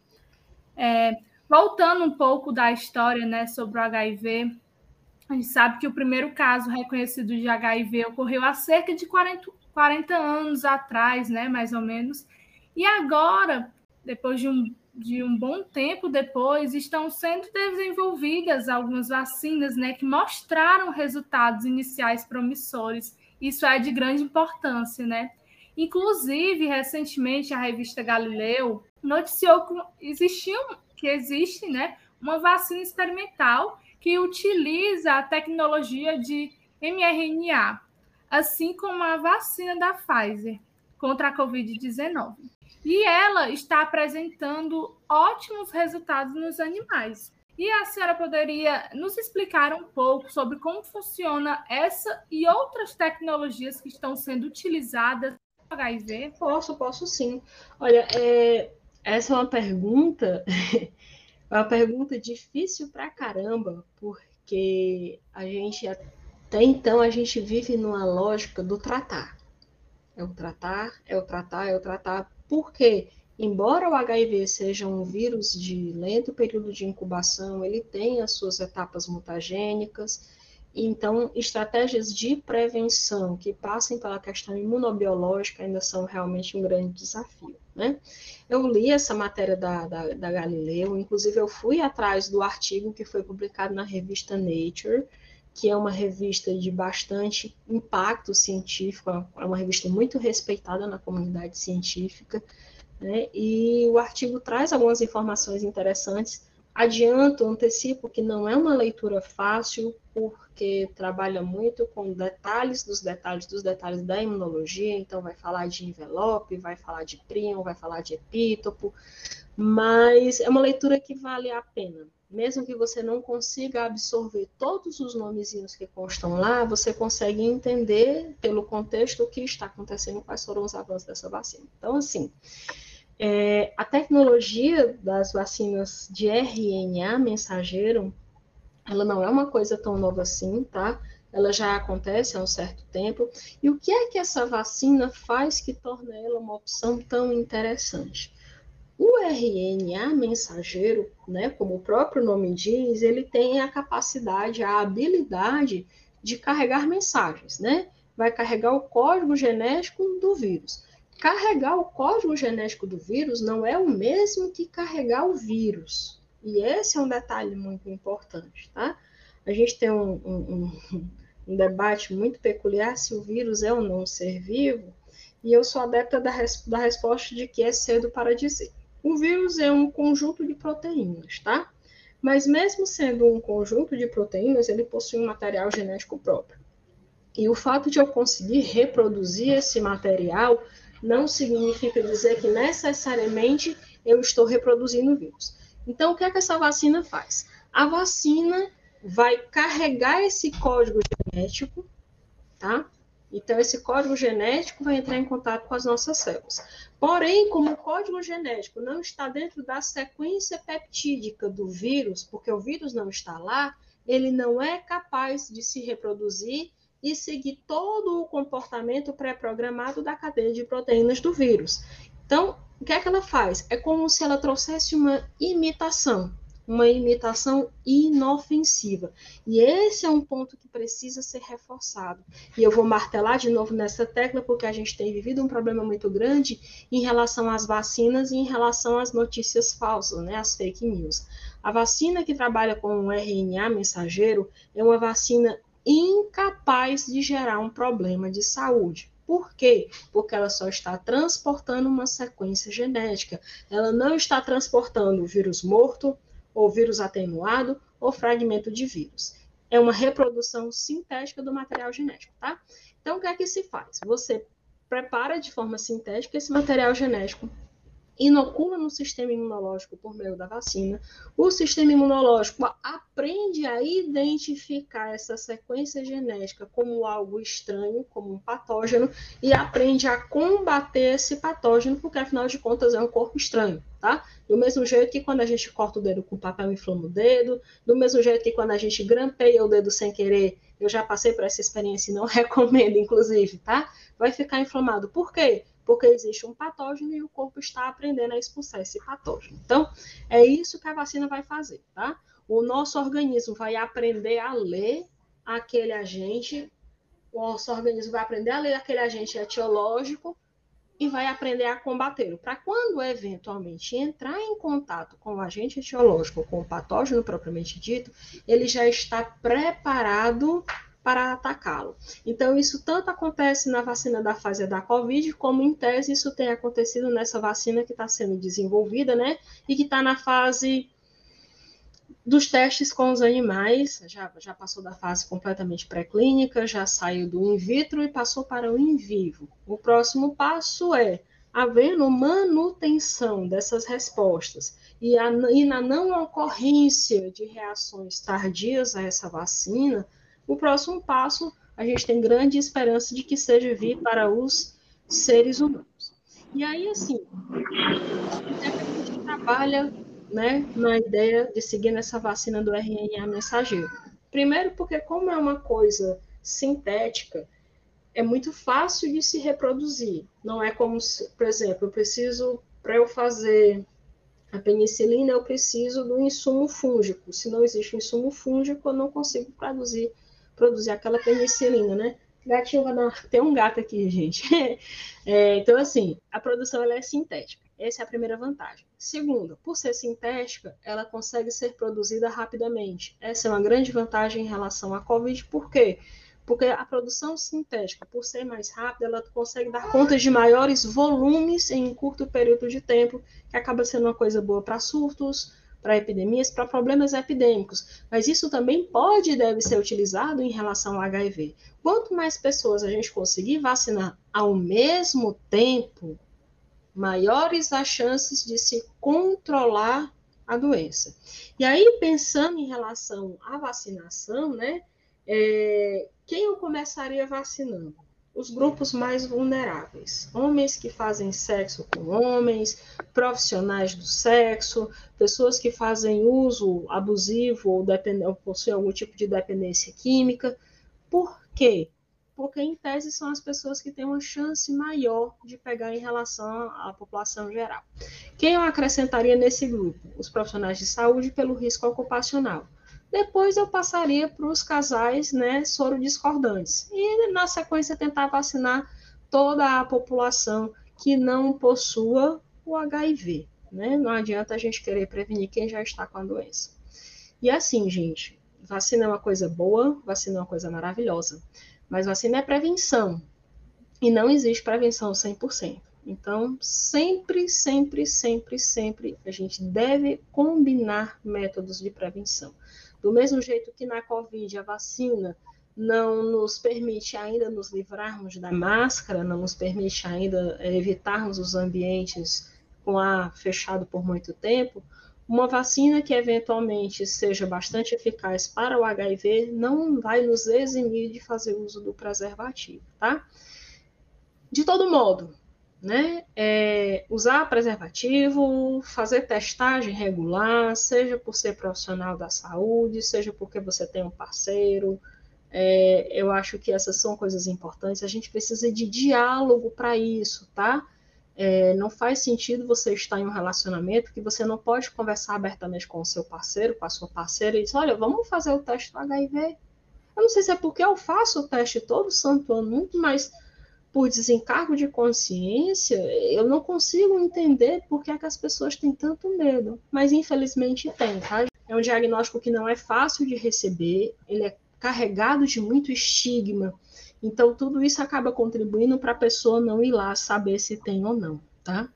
é, voltando um pouco da história né, sobre o HIV, a gente sabe que o primeiro caso reconhecido de HIV ocorreu há cerca de 40, 40 anos atrás, né, mais ou menos. E agora, depois de um de um bom tempo depois, estão sendo desenvolvidas algumas vacinas né, que mostraram resultados iniciais promissores. Isso é de grande importância, né? Inclusive, recentemente, a revista Galileu noticiou que, existiam, que existe né, uma vacina experimental que utiliza a tecnologia de mRNA, assim como a vacina da Pfizer contra a Covid-19. E ela está apresentando ótimos resultados nos animais. E a senhora poderia nos explicar um pouco sobre como funciona essa e outras tecnologias que estão sendo utilizadas no HIV? Posso, posso sim. Olha, é, essa é uma pergunta, é uma pergunta difícil pra caramba, porque a gente até então a gente vive numa lógica do tratar. É o tratar, é o tratar, é o tratar. Por quê? Embora o HIV seja um vírus de lento período de incubação, ele tem as suas etapas mutagênicas, então estratégias de prevenção que passem pela questão imunobiológica ainda são realmente um grande desafio. Né? Eu li essa matéria da, da, da Galileu, inclusive eu fui atrás do artigo que foi publicado na revista Nature, que é uma revista de bastante impacto científico, é uma revista muito respeitada na comunidade científica, né? e o artigo traz algumas informações interessantes. Adianto, antecipo que não é uma leitura fácil, porque trabalha muito com detalhes dos detalhes dos detalhes da imunologia, então vai falar de envelope, vai falar de príon, vai falar de epítopo, mas é uma leitura que vale a pena mesmo que você não consiga absorver todos os nomezinhos que constam lá, você consegue entender pelo contexto o que está acontecendo, quais foram os avanços dessa vacina. Então, assim, é, a tecnologia das vacinas de RNA mensageiro, ela não é uma coisa tão nova assim, tá? Ela já acontece há um certo tempo. E o que é que essa vacina faz que torna ela uma opção tão interessante? O RNA mensageiro, né, como o próprio nome diz, ele tem a capacidade, a habilidade de carregar mensagens, né? Vai carregar o código genético do vírus. Carregar o código genético do vírus não é o mesmo que carregar o vírus. E esse é um detalhe muito importante, tá? A gente tem um, um, um, debate muito peculiar se o vírus é ou não um ser vivo, e eu sou adepta da, res, da resposta de que é cedo para dizer. O vírus é um conjunto de proteínas, tá? Mas mesmo sendo um conjunto de proteínas, ele possui um material genético próprio. E o fato de eu conseguir reproduzir esse material não significa dizer que necessariamente eu estou reproduzindo o vírus. Então, o que é que essa vacina faz? A vacina vai carregar esse código genético, tá? Então, esse código genético vai entrar em contato com as nossas células. Porém, como o código genético não está dentro da sequência peptídica do vírus, porque o vírus não está lá, ele não é capaz de se reproduzir e seguir todo o comportamento pré-programado da cadeia de proteínas do vírus. Então, o que é que ela faz? É como se ela trouxesse uma imitação uma imitação inofensiva. E esse é um ponto que precisa ser reforçado. E eu vou martelar de novo nessa tecla, porque a gente tem vivido um problema muito grande em relação às vacinas e em relação às notícias falsas, né, as fake news. A vacina que trabalha com o RNA mensageiro é uma vacina incapaz de gerar um problema de saúde. Por quê? Porque ela só está transportando uma sequência genética. Ela não está transportando o vírus morto, ou vírus atenuado, ou fragmento de vírus. É uma reprodução sintética do material genético, tá? Então, o que é que se faz? Você prepara de forma sintética esse material genético inocula no sistema imunológico por meio da vacina, o sistema imunológico aprende a identificar essa sequência genética como algo estranho, como um patógeno, e aprende a combater esse patógeno, porque afinal de contas é um corpo estranho, tá? Do mesmo jeito que quando a gente corta o dedo com papel e inflama o dedo, do mesmo jeito que quando a gente grampeia o dedo sem querer, eu já passei por essa experiência e não recomendo, inclusive, tá? Vai ficar inflamado. Por quê? Porque existe um patógeno e o corpo está aprendendo a expulsar esse patógeno. Então, é isso que a vacina vai fazer, tá? O nosso organismo vai aprender a ler aquele agente, o nosso organismo vai aprender a ler aquele agente etiológico e vai aprender a combatê-lo. Para quando eventualmente entrar em contato com o agente etiológico, com o patógeno propriamente dito, ele já está preparado para atacá-lo. Então, isso tanto acontece na vacina da fase da Covid, como em tese isso tem acontecido nessa vacina que está sendo desenvolvida, né? E que está na fase dos testes com os animais, já, já passou da fase completamente pré-clínica, já saiu do in vitro e passou para o in vivo. O próximo passo é, havendo manutenção dessas respostas e, a, e na não ocorrência de reações tardias a essa vacina, o próximo passo a gente tem grande esperança de que seja vir para os seres humanos. E aí, assim, a gente trabalha né, na ideia de seguir nessa vacina do RNA mensageiro. Primeiro, porque, como é uma coisa sintética, é muito fácil de se reproduzir. Não é como, se, por exemplo, eu preciso, para eu fazer a penicilina, eu preciso do insumo fúngico. Se não existe insumo fúngico, eu não consigo produzir, produzir aquela penicilina, né? Gatinho vai dar. Tem um gato aqui, gente. É, então, assim, a produção ela é sintética. Essa é a primeira vantagem. Segunda, por ser sintética, ela consegue ser produzida rapidamente. Essa é uma grande vantagem em relação à COVID, por quê? Porque a produção sintética, por ser mais rápida, ela consegue dar conta de maiores volumes em um curto período de tempo, que acaba sendo uma coisa boa para surtos, para epidemias, para problemas epidêmicos. Mas isso também pode e deve ser utilizado em relação ao HIV. Quanto mais pessoas a gente conseguir vacinar ao mesmo tempo, maiores as chances de se controlar a doença. E aí, pensando em relação à vacinação, né, é, quem eu começaria vacinando? Os grupos mais vulneráveis, homens que fazem sexo com homens, profissionais do sexo, pessoas que fazem uso abusivo ou, ou possuem algum tipo de dependência química. Por quê? porque em tese são as pessoas que têm uma chance maior de pegar em relação à população geral. Quem eu acrescentaria nesse grupo? Os profissionais de saúde pelo risco ocupacional. Depois eu passaria para os casais né, soro discordantes. E na sequência tentar vacinar toda a população que não possua o HIV. Né? Não adianta a gente querer prevenir quem já está com a doença. E assim, gente, vacina é uma coisa boa, vacina é uma coisa maravilhosa. Mas vacina é prevenção. E não existe prevenção 100%. Então, sempre, sempre, sempre, sempre a gente deve combinar métodos de prevenção. Do mesmo jeito que na Covid a vacina não nos permite ainda nos livrarmos da máscara, não nos permite ainda evitarmos os ambientes com ar fechado por muito tempo, uma vacina que eventualmente seja bastante eficaz para o HIV não vai nos eximir de fazer uso do preservativo, tá? De todo modo, né? É, usar preservativo, fazer testagem regular, seja por ser profissional da saúde, seja porque você tem um parceiro. É, eu acho que essas são coisas importantes. A gente precisa de diálogo para isso, tá? É, não faz sentido você estar em um relacionamento que você não pode conversar abertamente com o seu parceiro, com a sua parceira, e dizer, olha, vamos fazer o teste do HIV. Eu não sei se é porque eu faço o teste todo santo ano, mais por desencargo de consciência, eu não consigo entender por que, é que as pessoas têm tanto medo. Mas infelizmente tem, tá? É um diagnóstico que não é fácil de receber, ele é carregado de muito estigma. Então, tudo isso acaba contribuindo para a pessoa não ir lá saber se tem ou não, tá?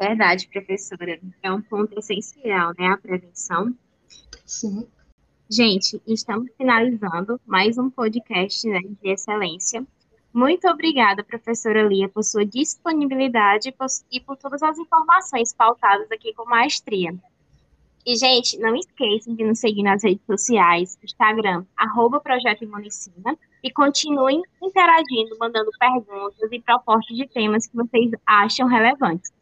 Verdade, professora. É um ponto essencial, né? A prevenção. Sim. Gente, estamos finalizando mais um podcast né, de excelência. Muito obrigada, professora Lia, por sua disponibilidade e por todas as informações pautadas aqui com maestria. E, gente, não esqueçam de nos seguir nas redes sociais, Instagram, arroba Projeto Imunicina, e continuem interagindo, mandando perguntas e propostas de temas que vocês acham relevantes.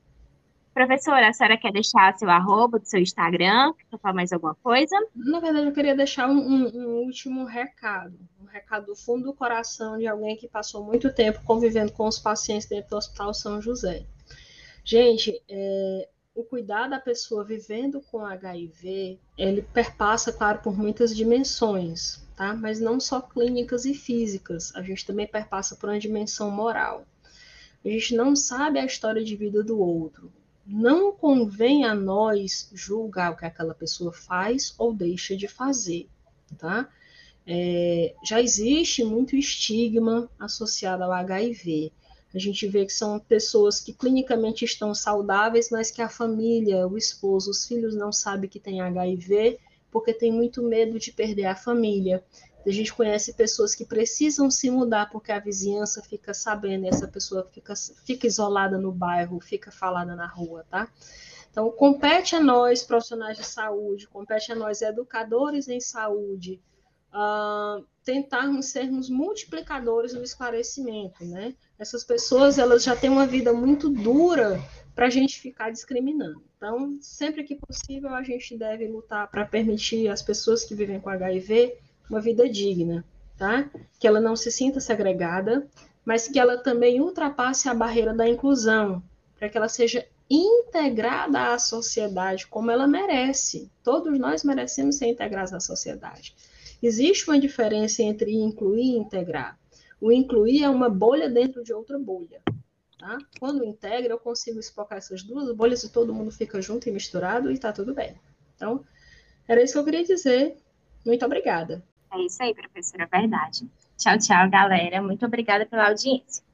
Professora, a senhora quer deixar seu arroba do seu Instagram? Quer falar mais alguma coisa? Na verdade, eu queria deixar um, um, um, último recado. Um recado do fundo do coração de alguém que passou muito tempo convivendo com os pacientes dentro do Hospital São José. Gente, é, o cuidar da pessoa vivendo com HIV, ele perpassa, claro, por muitas dimensões, tá? Mas não só clínicas e físicas, a gente também perpassa por uma dimensão moral. a gente não sabe a história de vida do outro. Não convém a nós julgar o que aquela pessoa faz ou deixa de fazer, tá? É, já existe muito estigma associado ao HIV. A gente vê que são pessoas que clinicamente estão saudáveis, mas que a família, o esposo, os filhos não sabem que tem HIV porque tem muito medo de perder a família. A gente conhece pessoas que precisam se mudar porque a vizinhança fica sabendo e essa pessoa fica, fica isolada no bairro, fica falada na rua, tá? Então, compete a nós, profissionais de saúde, compete a nós, educadores em saúde, uh, tentarmos sermos multiplicadores no esclarecimento, né? Essas pessoas, elas já têm uma vida muito dura para a gente ficar discriminando. Então, sempre que possível, a gente deve lutar para permitir às pessoas que vivem com HIV uma vida digna, tá? Que ela não se sinta segregada, mas que ela também ultrapasse a barreira da inclusão, para que ela seja integrada à sociedade como ela merece. Todos nós merecemos ser integrados à sociedade. Existe uma diferença entre incluir e integrar. O incluir é uma bolha dentro de outra bolha. Tá? Quando integra, eu consigo espocar essas duas bolhas e todo mundo fica junto e misturado e está tudo bem. Então, era isso que eu queria dizer. Muito obrigada. É isso aí, professora, é verdade. Tchau, tchau, galera. Muito obrigada pela audiência.